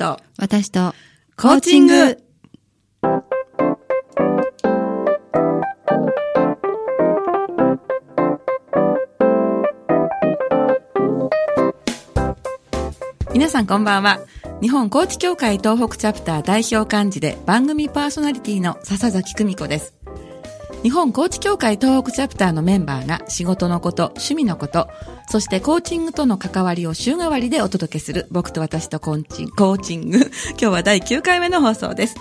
と私とコーチング皆さんこんばんは。日本コーチ協会東北チャプター代表幹事で番組パーソナリティの笹崎久美子です。日本コーチ協会東北チャプターのメンバーが仕事のこと、趣味のこと、そしてコーチングとの関わりを週替わりでお届けする僕と私とコーチンコーチング。今日は第9回目の放送です。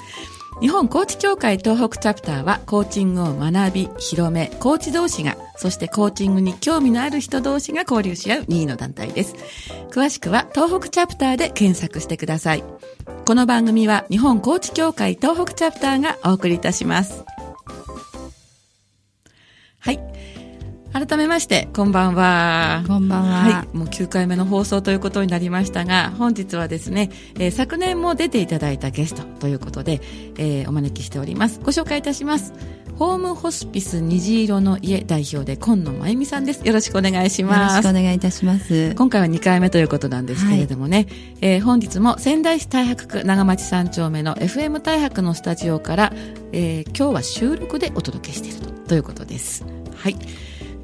日本コーチ協会東北チャプターはコーチングを学び、広め、コーチ同士が、そしてコーチングに興味のある人同士が交流し合う任意の団体です。詳しくは東北チャプターで検索してください。この番組は日本コーチ協会東北チャプターがお送りいたします。はい。改めまして、こんばんは。こんばんははい。もう9回目の放送ということになりましたが、本日はですね、えー昨年も出ていただいたゲストということで、えーお招きしております。ご紹介いたします。ホームホスピス虹色の家代表で今野真由美さんです。よろしくお願いしよろます。しくお願いいたします。今回は2回目ということなんですけれどもね、えー本日も仙台市太白区長町3丁目の FM 太白のスタジオから、えー今日は収録でお届けしているとということです。はい。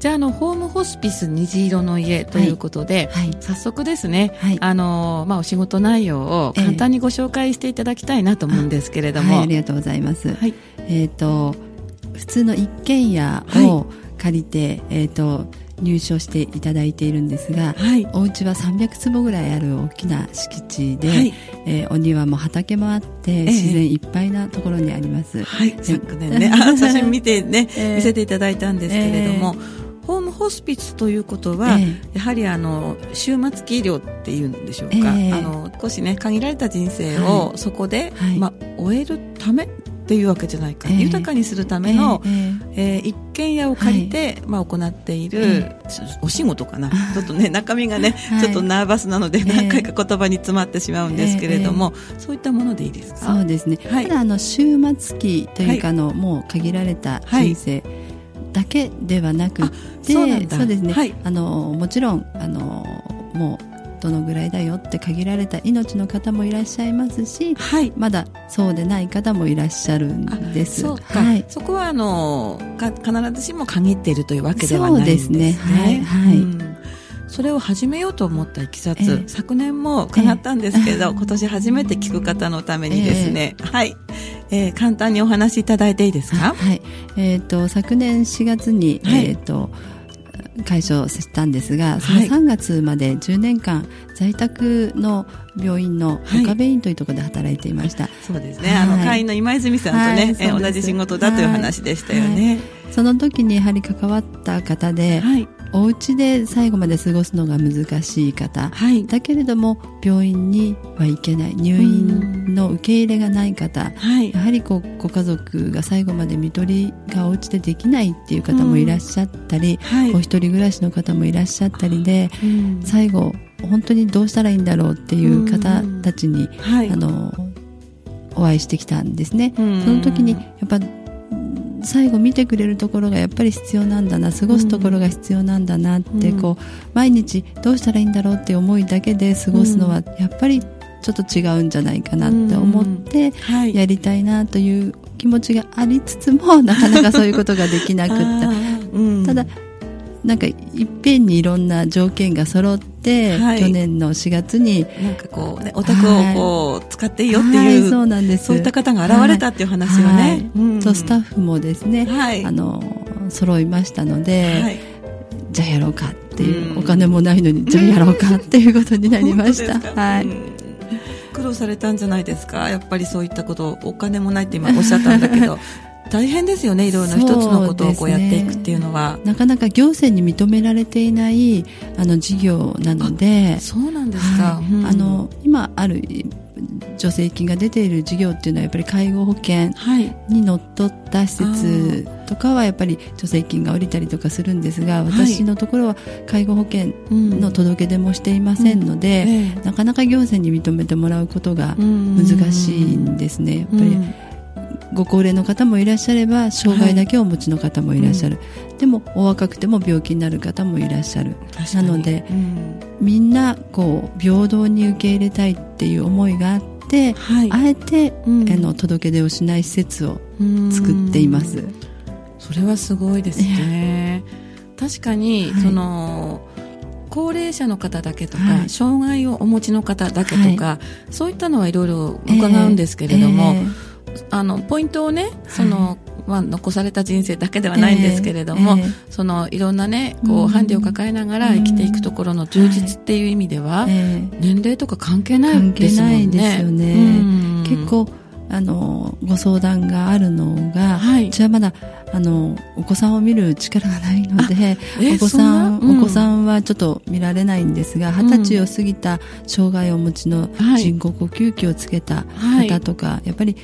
じゃあ、あの、ホームホスピス虹色の家ということで、はい早速ですね、はい。あのーまあ、お仕事内容を簡単にご紹介していただきたいなと思うんですけれども、はい、ありがとうございます。はい。えっ、と、普通の一軒家を借りて、えっ、と、入所していただいているんですが、はい。お家は300坪ぐらいある大きな敷地で、はい。えーお庭も畑もあって、え自然いっぱいなところにあります。はい、昨年ね、あ写真見てね、ええ。見せていただいたんですけれども、ホームホスピスということは、えやはりあの終末期医療っていうんでしょうか、ええ。あの少しね限られた人生をそこで、はい。まあ、終えるためっていうわけじゃないか、ええ。豊かにするための、えーえー一軒家を借りて、まあ、行っている、お仕事かな。ちょっとね中身がね、はい。ちょっとナーバスなのでええ。何回か言葉に詰まってしまうんですけれども、そういったものでいいですか？そうですね、はい。ただあの終末期というかあの、もう限られた人生だけではなくあて、そうなんだ。ですね、はい。あのもちろんあのもうどのぐらいだよって限られた命の方もいらっしゃいますしはい。まだそうでない方もいらっしゃるんです。そうか、はい、そこはあのか必ずしも限っているというわけではないんです。ね。そうですね。はい。はい。うん。それを始めようと思ったいきさつ、ええ。昨年も伺ったんですけど、今年初めて聞く方のためにですね、はい、えー簡単にお話しいただいていいですか？はい、えっ、と昨年4月に、はい。えっ、と解消したんですが、そのはい。3月まで10年間在宅の病院のはい。岡部院というところで働いていました。そうですね、はい。あの会員の今泉さんとね、はい同じ仕事だという話でしたよね。その時にやはり関わった方で、はい、お家で最後まで過ごすのが難しい方、はい、だけれども病院には行けない。入院の受け入れがない方、はい。や、はりこうご家族が最後まで看取りがお家でできないっていう方もいらっしゃったり、はい。お一人暮らしの方もいらっしゃったりで、うん。最後本当にどうしたらいいんだろうっていう方たちに、はい、あのお会いしてきたんですね。うん。その時にやっぱうん最後見てくれるところがやっぱり必要なんだな過ごすところが必要なんだなって、うん。こう毎日どうしたらいいんだろうっていう思いだけで過ごすのはやっぱりちょっと違うんじゃないかなって思ってはい、やりたいなという気持ちがありつつもなかなかそういうことができなくった ただなんかいっぺんにいろんな条件が揃って、はい。去年の4月になんかこうね、お宅をこう、使っていいよってはい。いう、そうなんです。そういった方が現れたっていう話をね。はい。うん。とスタッフもですね、はい。あの揃いましたので、はい、じゃあやろうかっていう、うん。お金もないのにじゃあやろうかっていうことになりました。はい、うん。苦労されたんじゃないですか？やっぱりそういったことお金もないって今おっしゃったんだけど 大変ですよねいろいろな一つのことをこうやっていくっていうのは。なかなか行政に認められていないあの事業なので。そうなんですか、はい。うん。あの今ある助成金が出ている事業っていうのはやっぱり介護保険はい。にのっとった施設とかはやっぱり助成金が下りたりとかするんですが私のところは介護保険の届け出もしていませんので、ええ。なかなか行政に認めてもらうことがうん。難しいんですね、やっぱりうんご高齢の方もいらっしゃれば障害だけをお持ちの方もいらっしゃる、でもお若くても病気になる方もいらっしゃる。なのでうん。みんなこう平等に受け入れたいっていう思いがあって、て、はい、あえて、うん、あの届け出をしない施設を作っています。それはすごいですね。確かに、はい、その高齢者の方だけとか、はい、障害をお持ちの方だけとか、そういったのはいろいろ伺うんですけれども、えーえ。ー、あのポイントをねその、まあ、残された人生だけではないんですけれども、えーえ。ー、そのいろんなねこうハンデを抱えながら生きていくところの充実っていう意味では、年齢とか関係ないですもんね。ですよね。結構あのご相談があるのが、はい、うちはまだあのお子さんを見る力がないので、お子さん、うん、お子さんはちょっと見られないんですが二十、歳を過ぎた障害をお持ちの人工呼吸器をつけた方とか、はい、やっぱり、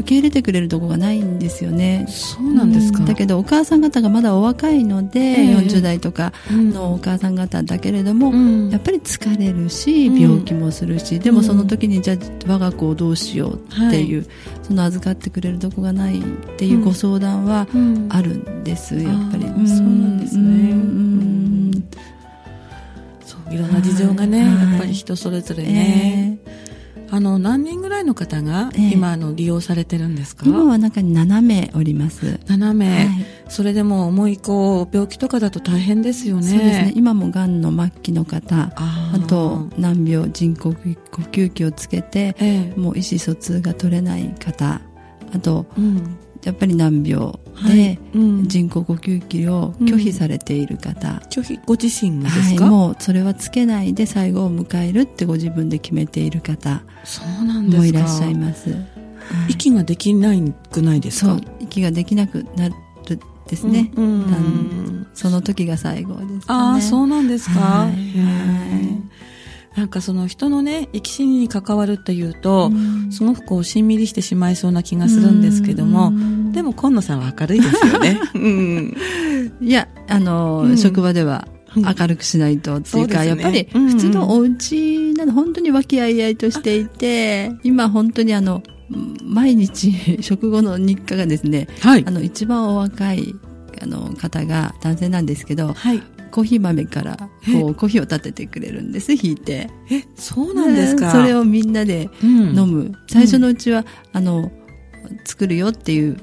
受け入れてくれるところがないんですよね。そうなんですか、だけどお母さん方がまだお若いので、えー、40代とかのお母さん方だけれども、うん、やっぱり疲れるし病気もするし、うん、でもその時にじゃあ我が子をどうしようっていう、はい、その預かってくれるとこがないっていうご相談はあるんです、やっぱり。そうなんですね。そういろんな事情がね、やっぱり人それぞれね。えーあの何人ぐらいの方が今、あの利用されてるんですか？今は中に7名おります。7名、はい、それでも重いこう病気とかだと大変ですよね。そうですね。今もがんの末期の方あと難病人工呼吸器をつけて、ええ、もう意思疎通が取れない方あと、うんやっぱり難病で人工呼吸器を拒否されている方、拒否ご自身ですか、はい、もうそれはつけないで最後を迎えるってご自分で決めている方もいらっしゃいます、はい、息ができないくないですか？息ができなくなるですね、うん、うん、その時が最後です、ね、ああそうなんですか、はい、はいなんかその人のね、生き死にに関わるっていうと、すごくこう、しんみりしてしまいそうな気がするんですけども、でも今野さんは明るいですよね。うん、いや、あの、うん、職場では明るくしないとっていうか、うね、やっぱり普通のお家なの本当に和気あいあいとしていて、今本当にあの、毎日 食後の日課がですね、はい、あの一番お若いあの方が男性なんですけど、はい、コーヒー豆からこうコーヒーを立ててくれるんです引いて。え？そうなんですか？それをみんなで飲む、うん、最初のうちは、あの作るよっていう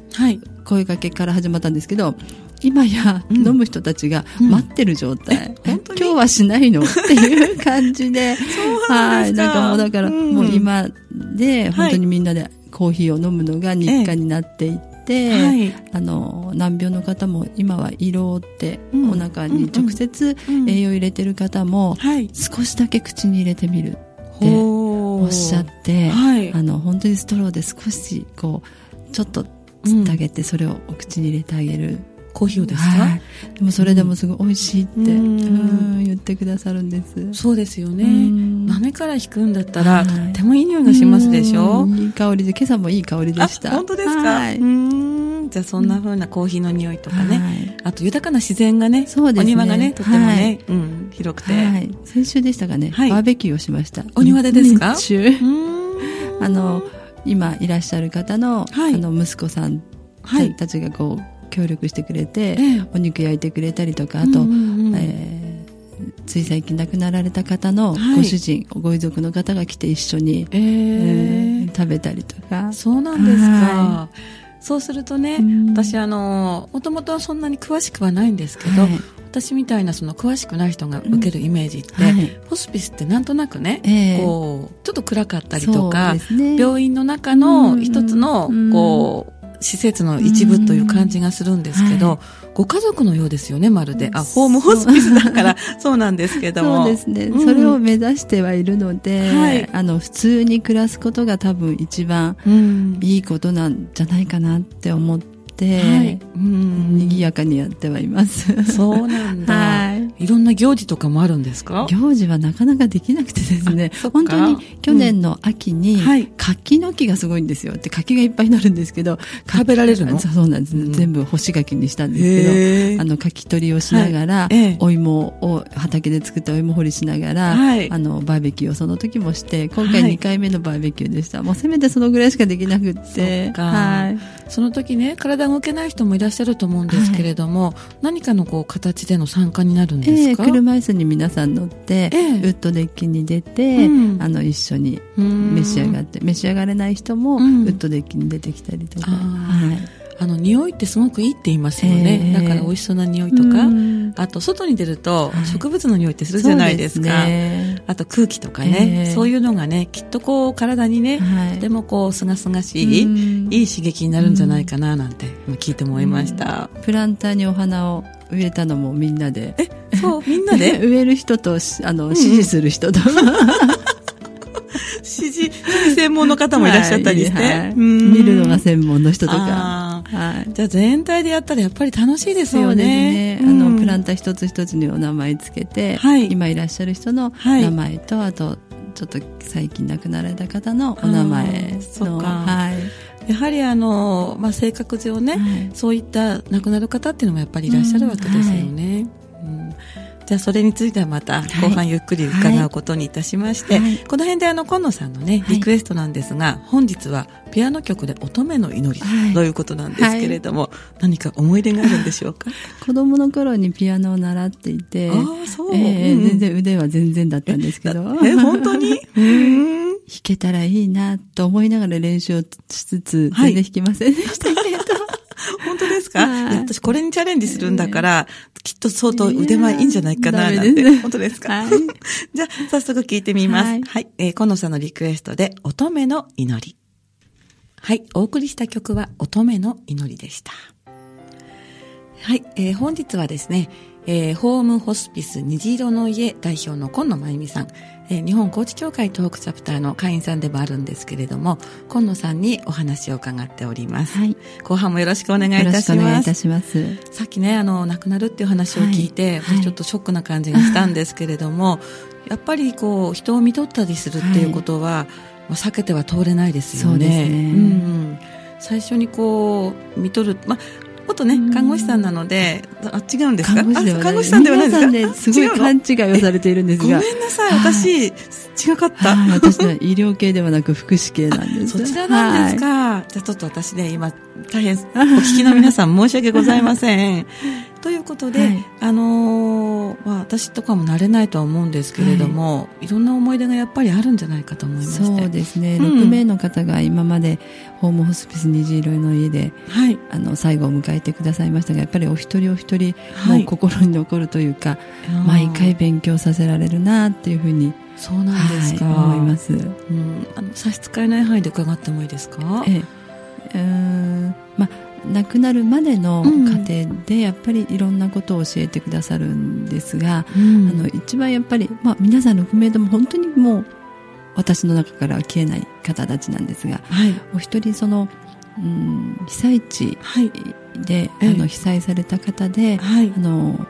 声かけから始まったんですけど、今や飲む人たちが待ってる状態、うん、今日はしないの？っていう感じで。はい。なんかもうだから、もう今で本当にみんなでコーヒーを飲むのが日課になっていて、はい、あの難病の方も今は胃ろうってお腹に直接栄養入れてる方も、少しだけ口に入れてみるっておっしゃって、はい、あの本当にストローで少しこうちょっとつってあげて、それをお口に入れてあげる。コーヒーですか、はい、でもそれでもすごい美味しいってうん。言ってくださるんです。そうですよね。豆から引くんだったら、とってもいい匂いがしますでしょ？いい香りで今朝もいい香りでした。本当ですか、はい、うん。じゃあそんなふうなコーヒーの匂いとかね、はい、あと豊かな自然がねそうですね。お庭がねとってもね、うん、広くて、はい、先週でしたかね、バーベキューをしました。お庭でですか？日中あの今いらっしゃる方の,、あの息子さんたちがこう協力してくれて、ええ、お肉焼いてくれたりとかあと、うんうんうん、えー、つい最近亡くなられた方のご主人、はい、ご遺族の方が来て一緒に、えー、えー、食べたりとか。そうなんですか、はい、そうするとね、私あのもともとはそんなに詳しくはないんですけど、はい、私みたいなその詳しくない人が受けるイメージって、うん。はい、ホスピスってなんとなくね、えー、こうちょっと暗かったりとか、ね、病院の中の一つのこう、施設の一部という感じがするんですけど、はい、ご家族のようですよね、まるで。あ、ホームホスピスだから そうなんですけども。そうですね、うん、それを目指してはいるので、はい、あの、普通に暮らすことが多分一番いいことなんじゃないかなって思って、はい、うん、賑やかにやってはいます。そうなんだ。はい。いろんな行事とかもあるんですか？行事はなかなかできなくてですね、本当に去年の秋に、柿の木がすごいんですよ。で、柿がいっぱいになるんですけど、食べられるの？そうなんです、うん、全部干し柿にしたんですけど、あの、柿取りをしながら、はい、お芋を畑で作ったお芋掘りしながら、はい、あの、バーベキューをその時もして、今回2回目のバーベキューでした。はい、もうせめてそのぐらいしかできなくって、はい。その時ね、体動けない人もいらっしゃると思うんですけれども、はい、何かのこう形での参加になるんですか、えー、車椅子に皆さん乗って、えー、ウッドデッキに出て、うん、あの一緒に召し上がって召し上がれない人もウッドデッキに出てきたりとか、はい。あの匂いってすごくいいって言いますよね、えー、だから美味しそうな匂いとか、あと外に出ると植物の匂いってするじゃないですか、はいね、あと空気とかね、えー、そういうのがねきっとこう体にね、はい、とてもこうすがすがしい、いい刺激になるんじゃないかななんて聞いて思いました、プランターにお花を植えたのもみんなで。えそう みんなで？植える人とあの、指示する人と。指示専門の方もいらっしゃったりして、はいはい、見るのが専門の人とか。はい、じゃあ全体でやったらやっぱり楽しいですよね。ね。あの、プランター一つ一つにお名前つけて、はい、今いらっしゃる人の名前と、あと、ちょっと最近亡くなられた方のお名前の、はい。やはりあの、まあ、性格上ね、はい、そういった亡くなる方っていうのもやっぱりいらっしゃるわけですよね。うん、うんじゃあそれについてはまた後半ゆっくり伺うことにいたしまして、はい。はい、この辺であの今野さんのねリクエストなんですが、本日はピアノ曲で乙女の祈りとい。うことなんですけれども、何か思い出があるんでしょうか？子供の頃にピアノを習っていて、あそう、えー、全然腕は全然だったんですけど。え、本当に？弾けたらいいなと思いながら練習をしつつ、全然弾きませんでしたけど。本当ですか？私これにチャレンジするんだから、きっと相当腕前いいんじゃないかな、なんて。本当ですか、はい、じゃあ、早速聞いてみます。はい。はい、えー、今野さんのリクエストで、乙女の祈り。はい、お送りした曲は、乙女の祈りでした。はい、えー、本日はですね、えー、ホームホスピス虹色の家代表の今野真由美さん、えー、日本高知協会東北チャプターの会員さんでもあるんですけれども、今野さんにお話を伺っております。はい。後半もよろしくお願いいたします。よろしくお願いいたします。さっきね、あの、亡くなるっていう話を聞いて、はい、ちょっとショックな感じがしたんですけれども、やっぱりこう、人を見とったりするっていうことは、はい、まあ、避けては通れないですよね。そうですね。うん、最初にこう見とる、まあ、元ね、看護師さんなので、あ、違うんですか？看護師さんではないですか？ね、すごい勘違いをされているんですが。ごめんなさい、私、違かった。私は 医療系ではなく福祉系なんです。そちらなんですか。じゃあちょっと私ね、今、大変、お聞きの皆さん申し訳ございません。ということで、はい、あのー、まあ、私とかも慣れないとは思うんですけれども、はい、いろんな思い出がやっぱりあるんじゃないかと思いまして。そうですね、うん、6名の方が今までホームホスピス虹色の家で、はい、あの最後を迎えてくださいましたがやっぱりお一人お一人、もう心に残るというか、毎回勉強させられるなっていうふうにそうなんですか、思います、うん、あの差し支えない範囲で伺ってもいいですか？ええ。うん。まあ亡くなるまでの過程でやっぱりいろんなことを教えてくださるんですが、うん、あの一番やっぱり、まあ、皆さん6名とも本当にもう私の中からは消えない方たちなんですが、はい、お一人その、うん、被災地で、はい、あの被災された方で、はい、あの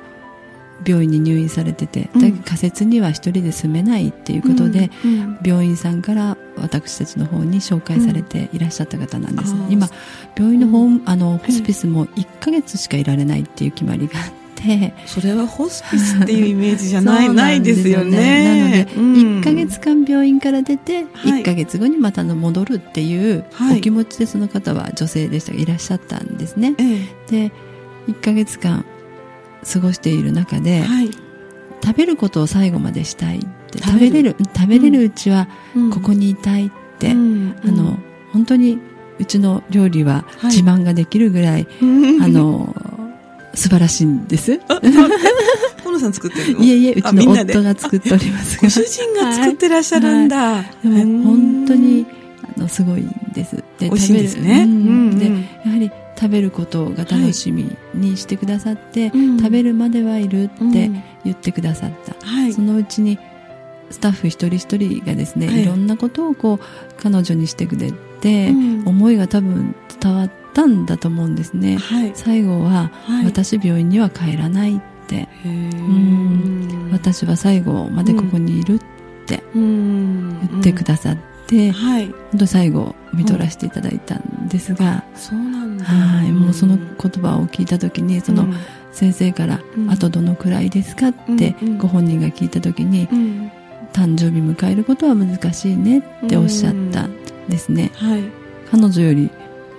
病院に入院されてて、うん、仮設には一人で住めないっていうことで、うんうん、病院さんから私たちの方に紹介されていらっしゃった方なんです、うん、今病院のホ,、あのホスピスも1か月しかいられないっていう決まりがあってそれはホスピスっていうイメージじゃない ないですよね。なので、1か月間病院から出て、1か月後にまたの戻るっていうお気持ちでその方は女性でしたがいらっしゃったんですね、で1か月間過ごしている中で、はい、食べることを最後までしたいって。食べれる食べれるうちはここにいたいって、うん、あの本当にうちの料理は自慢ができるぐらい、はい、あの素晴らしいんです。河野さん作ってるの？いえいえ、うちの夫が作っております。ご主人が作ってらっしゃるんだ。はい、でも本当にあのすごいんです。で、美味しいですね。うん、で、やはり食べることが楽しみにしてくださって、はい、食べるまではいるって言ってくださった、うん、そのうちにスタッフ一人一人がですね、はい、いろんなことをこう彼女にしてくれて、うん、思いが多分伝わったんだと思うんですね、はい、最後は、私病院には帰らないって。うん。私は最後までここにいるって言ってくださって、はい、本当最後見取らせていただいたんですが、うん、そうなんだ。はい。もうその言葉を聞いた時にその先生から「あとどのくらいですか?」ってご本人が聞いた時に「誕生日迎えることは難しいね」っておっしゃったんですね、はい、彼女より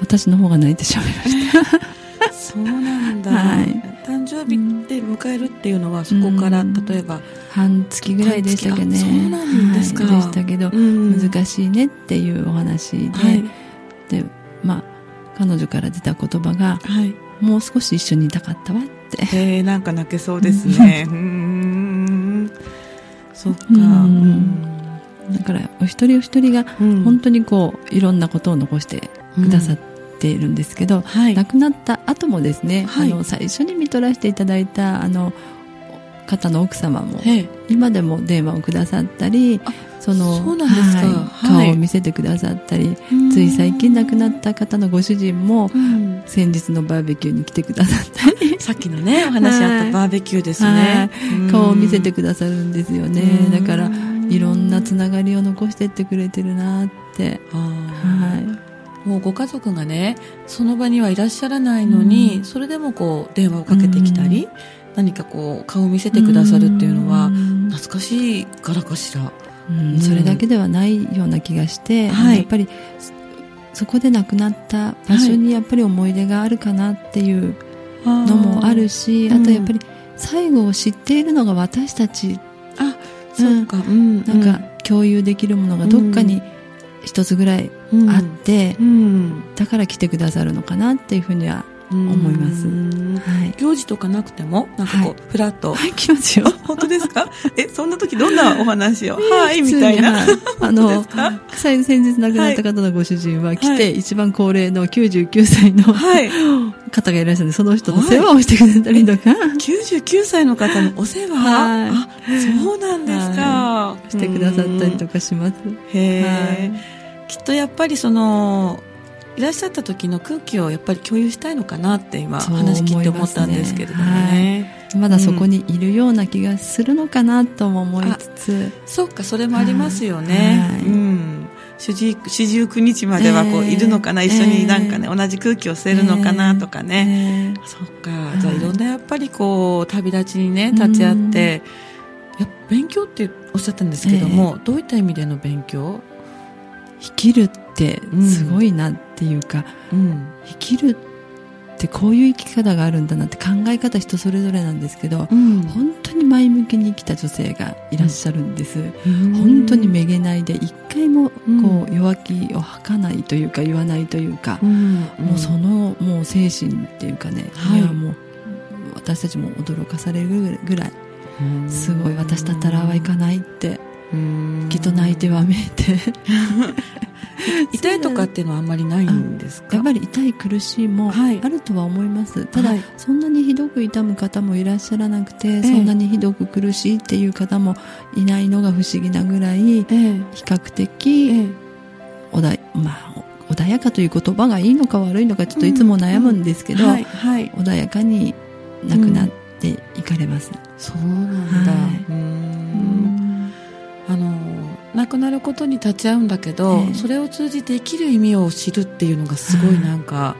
私の方が泣いてしまいました。そうなんだ、はい、誕生日で迎えるっていうのはそこから例えば半月ぐらいでしたけどねそうなんですか、はい、でしたけど、難しいねっていうお話で、はい、でまあ彼女から出た言葉が、はい、もう少し一緒にいたかったわって。へえなんか泣けそうですね。うん。そっか。だからお一人お一人が本当にこういろんなことを残してくださっているんですけど、はい、亡くなった後もですね、はい、あの最初に見取らせていただいたあの方の奥様も今でも電話をくださったりその顔を見せてくださったり、つい最近亡くなった方のご主人も、先日のバーベキューに来てくださったり。さっきのねお話あったバーベキューですね、顔を見せてくださるんですよね。だからいろんなつながりを残してってくれてるなって。はいもうご家族がねその場にはいらっしゃらないのに、それでもこう電話をかけてきたり、何かこう顔を見せてくださるっていうのは懐かしいからかしら、うん、それだけではないような気がして、はい、やっぱりそこで亡くなった場所にやっぱり思い出があるかなっていうのもあるし、あとやっぱり最後を知っているのが私たち。あそうか、うん、なんか共有できるものがどっかに一つぐらいあって、だから来てくださるのかなっていうふうには思います。はい、行事とかなくても、なんかこう、はい、フラット。はい、来ますよ。本当ですか？え、そんな時どんなお話を？はい、みたいな。あの、先日亡くなった方のご主人は来て、一番高齢の99歳の、方がいらっしゃるんで、その人の世話をしてくれたりとか。99歳の方のお世話？はい。あ、そうなんですか。してくださったりとかします。へえ。きっとやっぱりそのいらっしゃった時の空気をやっぱり共有したいのかなって今話聞いて思ったんですけれどもね。はい、まだそこにいるような気がするのかなとも思いつつ、うん、そうかそれもありますよね、はい、うん。四十九日まではこういるのかな、えー、一緒になんかね、同じ空気を吸えるのかなとかね、えー、そっか、じゃあいろんなやっぱりこう旅立ちにね立ち会って、や勉強っておっしゃったんですけども、えー、どういった意味での勉強？生きるってすごいなっていうか、うん、生きるってこういう生き方があるんだなって考え方人それぞれなんですけど、うん、本当に前向きに生きた女性がいらっしゃるんです、うん、本当にめげないで一回もこう弱気を吐かないというか言わないというか、もうそのもう精神っていうかね、はい、もう私たちも驚かされるぐらいすごい私だったらはいかないってきっと泣いてわめいて。痛いとかっていうのはあんまりないんですか？やっぱり痛い苦しいもあるとは思います、はい、ただ、はい、そんなにひどく痛む方もいらっしゃらなくて、ええ、そんなにひどく苦しいっていう方もいないのが不思議なぐらい、え、比較的、おだまあ、穏やかという言葉がいいのか悪いのかちょっといつも悩むんですけど、うん。うんはい、穏やかに亡くなっていかれます、うん、そうなんだ、あの亡くなることに立ち会うんだけど、えー、それを通じて生きる意味を知るっていうのがすごいなんか、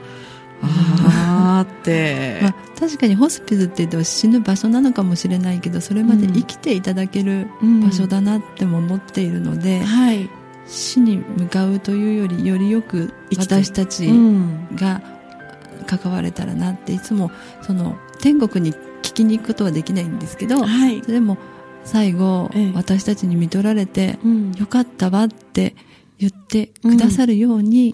ああって、まあ、確かにホスピスって言っても死ぬ場所なのかもしれないけどそれまで生きていただける場所だなっても思っているので、うん。はい、死に向かうというよりよりよく私たちが関われたらなっていつもその天国に聞きに行くことはできないんですけど、はい、でも最後、ええ、私たちに見取られて、うん、よかったわって言ってくださるように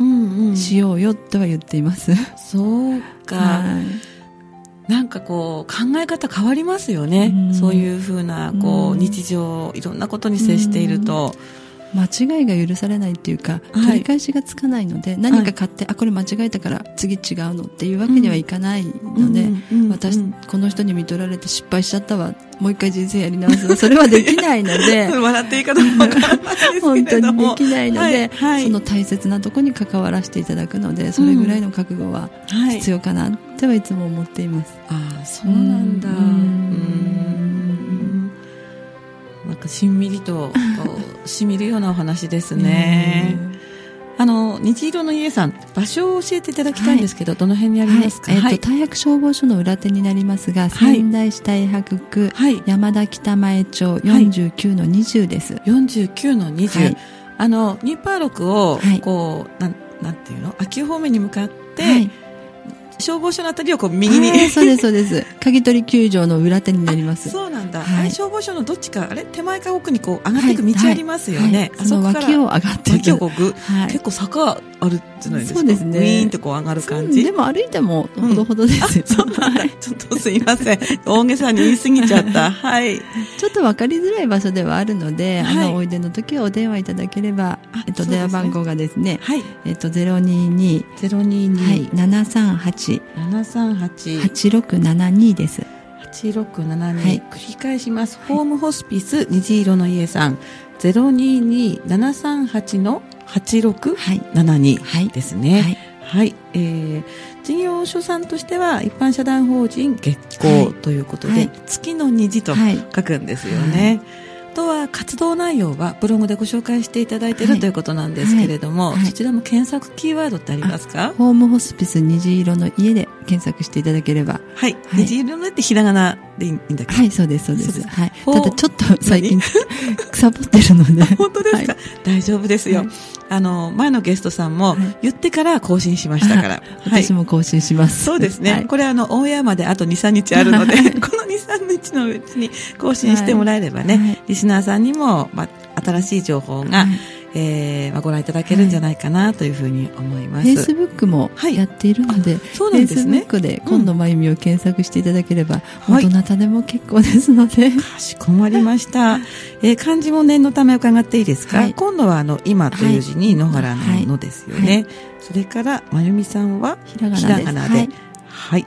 しようよとは言っています。うんうんうん、そうか。はい。なんかこう考え方変わりますよね、うん、そういうふうなこう日常いろんなことに接していると、間違いが許されないっていうか、取り返しがつかないので、何か買って、あ、これ間違えたから次違うのっていうわけにはいかないので、私、この人に見取られて失敗しちゃったわ、もう一回人生やり直すそれはできないので、笑っていいかどうか本当にできないので、その大切なところに関わらせていただくので、それぐらいの覚悟は必要かなってはいつも思っています。ああ、そうなんだ。うん。なんかしんみりとしみるようなお話ですね。あの虹色の家さん場所を教えていただきたいんですけど、はい、どの辺にありますか、はい、えっ、ー、と、大白消防署の裏手になりますが、仙台市大白区、山田北前町49の20です。49の20。あの2パー6をこう、なんなんていうの？秋方面に向かって、消防署のあたりをこう右に。そうです、そうです。鍵取り球場の裏手になります。そうなんだ。はい、消防署のどっちか、あれ手前か奥にこう上がっていく道ありますよね。はい、その脇を上がって脇をこうぐ、結構坂あるじゃないですか。そうですね。ウィーンってこう上がる感じ。でも歩いてもほどほどですよ。そうなんだ。ちょっとすいません。大げさに言い過ぎちゃった。はい。ちょっとわかりづらい場所ではあるので、あの、おいでの時はお電話いただければ、えっと、電話番号がですね、はい。えっと、022、022、はい、738、738、8672です。8672、はい、繰り返します。ホームホスピス虹色の家さん、022-738の8672ですね。はい。はい、えー、事業所さんとしては一般社団法人月光ということで、はい、月の虹と書くんですよね。はいとは活動内容はブログでご紹介していただいている、はい、ということなんですけれども、はい、そちらも検索キーワードってありますか？ホームホスピス虹色の家で検索していただければ。はい。虹色のってひらがなでいいんだけ？ど。はい、そうです、そうです。はい。ただちょっと最近、腐ぼってるので。本当ですか、大丈夫ですよ。あの、前のゲストさんも言ってから更新しましたから。私も更新します。そうですね。これあの、オンエアまであと2、3日あるので、この2、3日のうちに更新してもらえればね、リスナーさんにも、まあ、新しい情報が、えーまあ、ご覧いただけるんじゃないかなというふうに思います。フェイスブックもやっているので、はい、そうなんですね。フェイスブックで今度まゆみを検索していただければ、うん、どなたでも結構ですので。かしこまりました。えー、漢字も念のため伺っていいですか、はい、今度はあの、今という字に野原ののですよね。はい、それから、まゆみさんはひらがなで。はい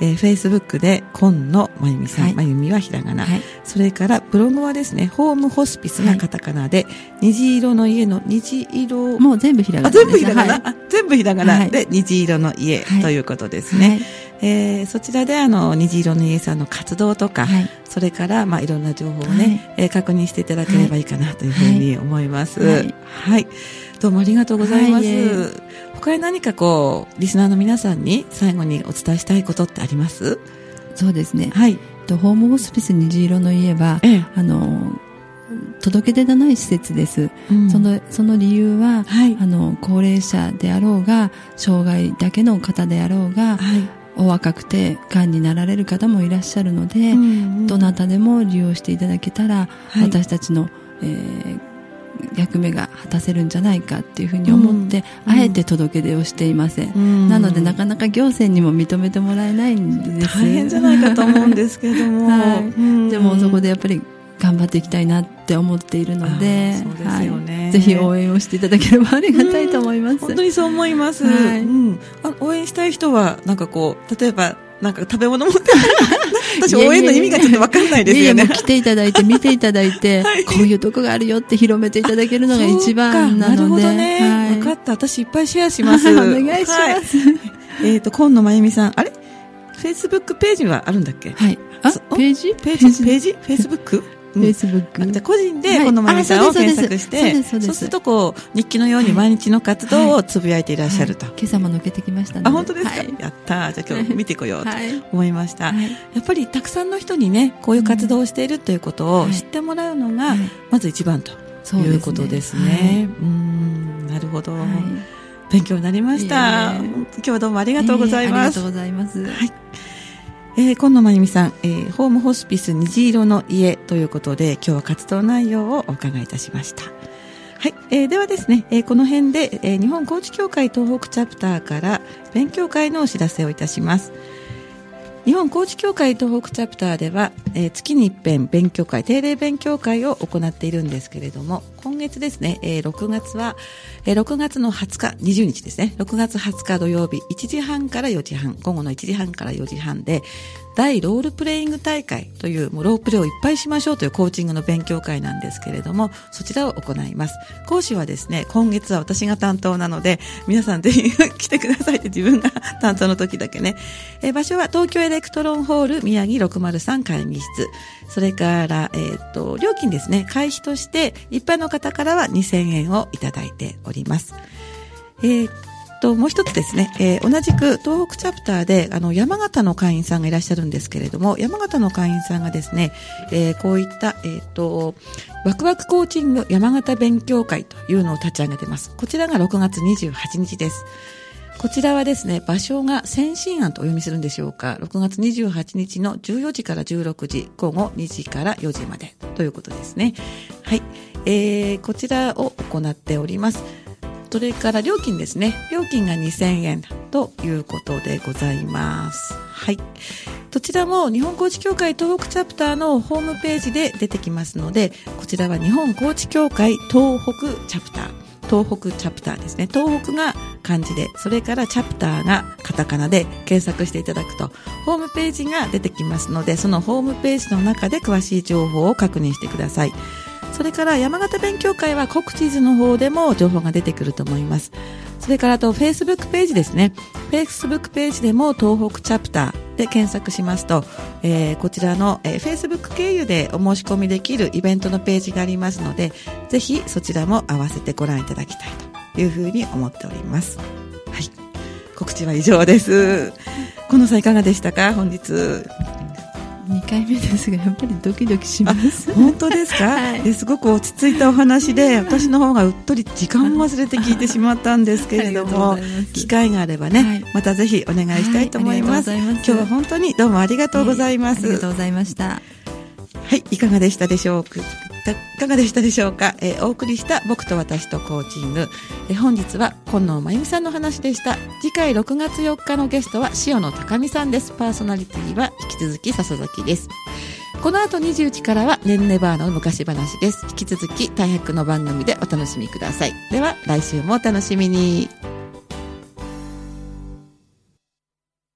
えー、Facebook で今野真由美さん、はい、真由美はひらがな、はい、それからブログはですねホームホスピスがカタカナで、はい、虹色の家の虹色もう全部ひらがな。全部ひらがな、はい、全部ひらがな。で、虹色の家ということですね、はい、えー、そちらであの虹色の家さんの活動とか、それからまあいろんな情報をね、はい、えー、確認していただければいいかなというふうに思います、はい。どうもありがとうございます。他に何かこう、リスナーの皆さんに最後にお伝えしたいことってあります？そうですね。はい。とホームホスピス虹色の家は、ええ、あの、届け出のない施設です、うん、そのその理由は、はい、あの高齢者であろうが障害だけの方であろうが、はい、お若くてがんになられる方もいらっしゃるので、うんうん、どなたでも利用していただけたら、はい、私たちの、えー、役目が果たせるんじゃないかっていうふうに思って、うん、あえて届け出をしていません、うん、なのでなかなか行政にも認めてもらえないんです。大変じゃないかと思うんですけども、はい、でもそこでやっぱり頑張っていきたいなって思っているので、ね、はい、ぜひ応援をしていただければありがたいと思います。本当にそう思います。はい、うん、あ応援したい人はなんかこう例えばなんか食べ物持って私応援の意味がちょっとわかんないですよね。いや来ていただいて、見ていただいて、はい、こういうとこがあるよって広めていただけるのが一番なので。なるほどね。はい、分かった。私いっぱいシェアします。お願いします。はい、えっ、ー、と、今野真由美さん、あれ？フェイスブックページはあるんだっけ？はい。あ、ページ？ページ？ページ？フェイスブックフェイスブック。じゃ個人でこのまゆみさんを検索して、そうするとこう、日記のように毎日の活動をつぶやいていらっしゃると。今朝も抜けてきましたあ、本当ですか？やったじゃあ今日見てこようと思いました。やっぱりたくさんの人にね、こういう活動をしているということを知ってもらうのが、まず一番ということですね。うん、なるほど。勉強になりました。今日はどうもありがとうございます。ありがとうございます。はい。えー、今野真由美さん、えー、ホームホスピス虹色の家ということで、今日は活動内容をお伺いいたしました。はい、えー、ではですね、えー、この辺で、えー、日本コーチ協会東北チャプターから勉強会のお知らせをいたします。日本高知協会東北チャプターでは、えー、月に一遍勉強会定例勉強会を行っているんですけれども今月ですね、えー、6月は、えー、6月の20日20日ですね6月20日土曜日1時半から4時半午後の1時半から4時半で大ロールプレイング大会という、もうロープレイをいっぱいしましょうというコーチングの勉強会なんですけれども、そちらを行います。講師はですね、今月は私が担当なので、皆さんぜひ来てくださいって自分が担当の時だけね。え場所は東京エレクトロンホール宮城603会議室。それから、えっ、と、料金ですね、会費として一般の方方からは2000円をいただいております。えーと、もう一つですね、えー、同じく東北チャプターで、あの、山形の会員さんがいらっしゃるんですけれども、山形の会員さんがですね、えー、こういった、えっ、ー、と、ワクワクコーチング山形勉強会というのを立ち上げてます。こちらが6月28日です。こちらはですね、場所が先進案とお読みするんでしょうか。6月28日の14時から16時、午後2時から4時までということですね。はい。えー、こちらを行っております。それから料金ですね。料金が2000円ということでございます。はい。どちらも日本コーチ協会東北チャプターのホームページで出てきますので、こちらは日本コーチ協会東北チャプター。東北チャプターですね。東北が漢字で、それからチャプターがカタカナで検索していただくと、ホームページが出てきますので、そのホームページの中で詳しい情報を確認してください。それから山形勉強会は告知図の方でも情報が出てくると思います。それからあと Facebook ページですね。Facebook ページでも東北チャプターで検索しますと、えー、こちらの、えー、Facebook 経由でお申し込みできるイベントのページがありますので、ぜひそちらも合わせてご覧いただきたいというふうに思っております。はい。告知は以上です。このさんいかがでしたか？本日。2回目ですがやっぱりドキドキします。本当ですか、はい、すごく落ち着いたお話で私の方がうっとり時間を忘れて聞いてしまったんですけれども機会があればね、はい、またぜひお願いしたいと思います。はい、今日は本当にどうもありがとうございます、ありがとうございました。はいいかがでしたでしょうか？いかがでしたでしょうか、えー、お送りした僕と私とコーチング、えー、本日は今野真由美さんの話でした。次回6月4日のゲストは塩野高美さんです。パーソナリティは引き続き笹崎です。この後20時からはねんねバーの昔話です。引き続き大白の番組でお楽しみください。では来週もお楽しみに。